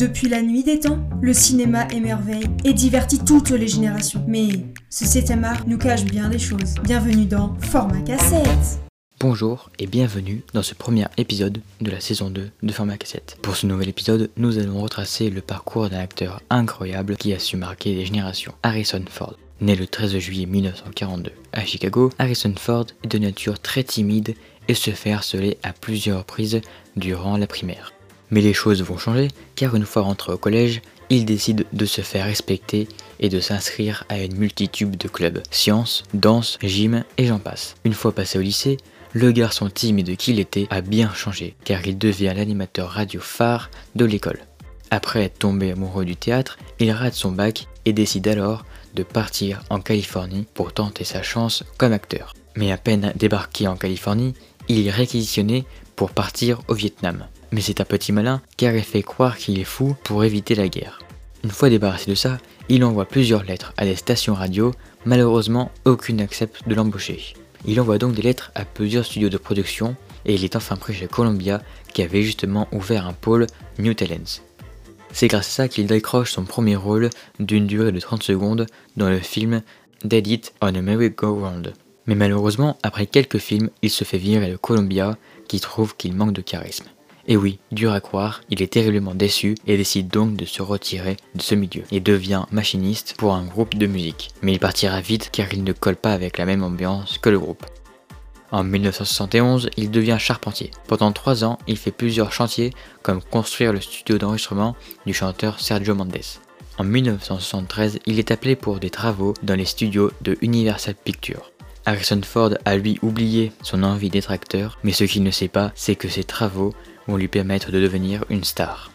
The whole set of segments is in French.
Depuis la nuit des temps, le cinéma émerveille et divertit toutes les générations. Mais ce 7 art nous cache bien des choses. Bienvenue dans Format Cassette Bonjour et bienvenue dans ce premier épisode de la saison 2 de Format Cassette. Pour ce nouvel épisode, nous allons retracer le parcours d'un acteur incroyable qui a su marquer des générations, Harrison Ford. Né le 13 juillet 1942 à Chicago, Harrison Ford est de nature très timide et se fait harceler à plusieurs reprises durant la primaire. Mais les choses vont changer car une fois rentré au collège, il décide de se faire respecter et de s'inscrire à une multitude de clubs, sciences, danse, gym et j'en passe. Une fois passé au lycée, le garçon timide qu'il était a bien changé car il devient l'animateur radio phare de l'école. Après être tombé amoureux du théâtre, il rate son bac et décide alors de partir en Californie pour tenter sa chance comme acteur. Mais à peine débarqué en Californie, il est réquisitionné pour partir au Vietnam. Mais c'est un petit malin car il fait croire qu'il est fou pour éviter la guerre. Une fois débarrassé de ça, il envoie plusieurs lettres à des stations radio, malheureusement aucune n'accepte de l'embaucher. Il envoie donc des lettres à plusieurs studios de production et il est enfin pris chez Columbia qui avait justement ouvert un pôle New Talents. C'est grâce à ça qu'il décroche son premier rôle d'une durée de 30 secondes dans le film Dead It on a Merry-Go-Round. Mais malheureusement, après quelques films, il se fait virer de Columbia qui trouve qu'il manque de charisme. Et oui, dur à croire, il est terriblement déçu et décide donc de se retirer de ce milieu et devient machiniste pour un groupe de musique. Mais il partira vite car il ne colle pas avec la même ambiance que le groupe. En 1971, il devient charpentier. Pendant trois ans, il fait plusieurs chantiers comme construire le studio d'enregistrement du chanteur Sergio Mendes. En 1973, il est appelé pour des travaux dans les studios de Universal Pictures. Harrison Ford a lui oublié son envie d'être acteur, mais ce qu'il ne sait pas, c'est que ses travaux lui permettre de devenir une star.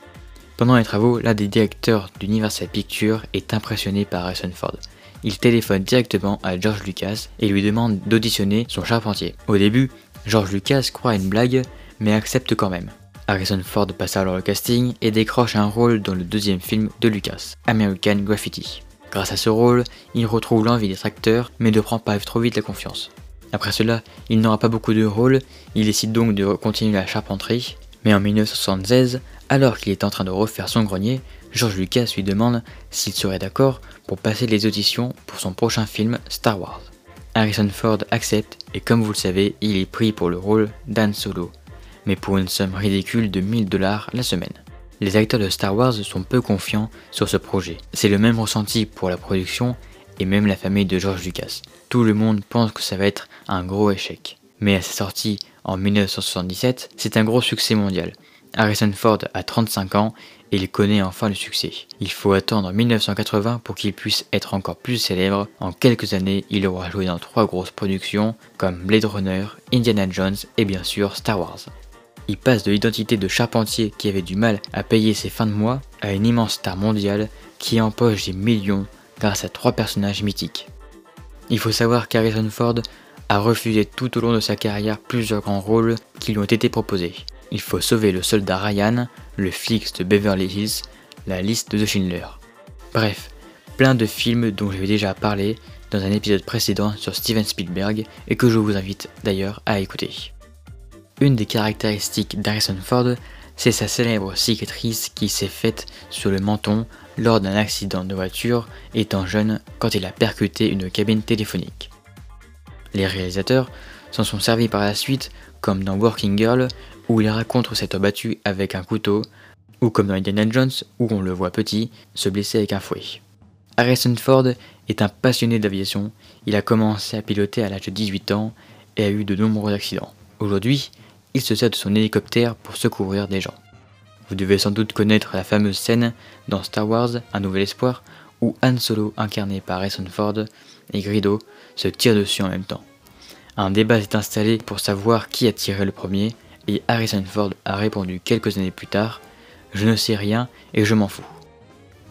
Pendant les travaux, l'un des directeurs d'Universal Pictures est impressionné par Harrison Ford. Il téléphone directement à George Lucas et lui demande d'auditionner son charpentier. Au début, George Lucas croit à une blague, mais accepte quand même. Harrison Ford passe alors le casting et décroche un rôle dans le deuxième film de Lucas, American Graffiti. Grâce à ce rôle, il retrouve l'envie d'être acteur, mais ne prend pas trop vite la confiance. Après cela, il n'aura pas beaucoup de rôles, il décide donc de continuer la charpenterie mais en 1976, alors qu'il est en train de refaire son grenier, George Lucas lui demande s'il serait d'accord pour passer les auditions pour son prochain film Star Wars. Harrison Ford accepte et comme vous le savez, il est pris pour le rôle d'Han Solo, mais pour une somme ridicule de 1000 dollars la semaine. Les acteurs de Star Wars sont peu confiants sur ce projet. C'est le même ressenti pour la production et même la famille de George Lucas. Tout le monde pense que ça va être un gros échec. Mais à sa sortie en 1977, c'est un gros succès mondial. Harrison Ford a 35 ans et il connaît enfin le succès. Il faut attendre 1980 pour qu'il puisse être encore plus célèbre. En quelques années, il aura joué dans trois grosses productions comme Blade Runner, Indiana Jones et bien sûr Star Wars. Il passe de l'identité de charpentier qui avait du mal à payer ses fins de mois à une immense star mondiale qui empoche des millions grâce à trois personnages mythiques. Il faut savoir qu'Harrison Ford a refusé tout au long de sa carrière plusieurs grands rôles qui lui ont été proposés. Il faut sauver le soldat Ryan, le flic de Beverly Hills, la liste de Schindler. Bref, plein de films dont j'avais déjà parlé dans un épisode précédent sur Steven Spielberg et que je vous invite d'ailleurs à écouter. Une des caractéristiques d'Harrison Ford, c'est sa célèbre cicatrice qui s'est faite sur le menton lors d'un accident de voiture étant jeune quand il a percuté une cabine téléphonique. Les réalisateurs s'en sont servis par la suite, comme dans Working Girl, où il raconte s'être battu avec un couteau, ou comme dans Indiana Jones, où on le voit petit, se blesser avec un fouet. Harrison Ford est un passionné d'aviation, il a commencé à piloter à l'âge de 18 ans et a eu de nombreux accidents. Aujourd'hui, il se sert de son hélicoptère pour secourir des gens. Vous devez sans doute connaître la fameuse scène dans Star Wars Un Nouvel Espoir où Han Solo, incarné par Harrison Ford, et Grido se tirent dessus en même temps. Un débat s'est installé pour savoir qui a tiré le premier, et Harrison Ford a répondu quelques années plus tard Je ne sais rien et je m'en fous.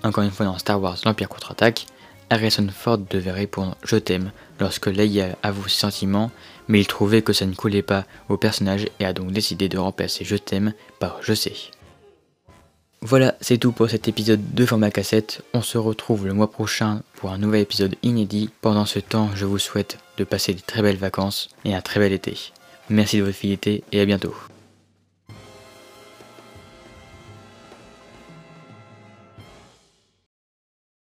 Encore une fois dans Star Wars L'Empire contre-attaque, Harrison Ford devait répondre Je t'aime lorsque Leia avoue ses sentiments, mais il trouvait que ça ne coulait pas au personnage et a donc décidé de remplacer Je t'aime par Je sais. Voilà, c'est tout pour cet épisode de format cassette. On se retrouve le mois prochain pour un nouvel épisode inédit. Pendant ce temps, je vous souhaite de passer de très belles vacances et un très bel été. Merci de votre fidélité et à bientôt.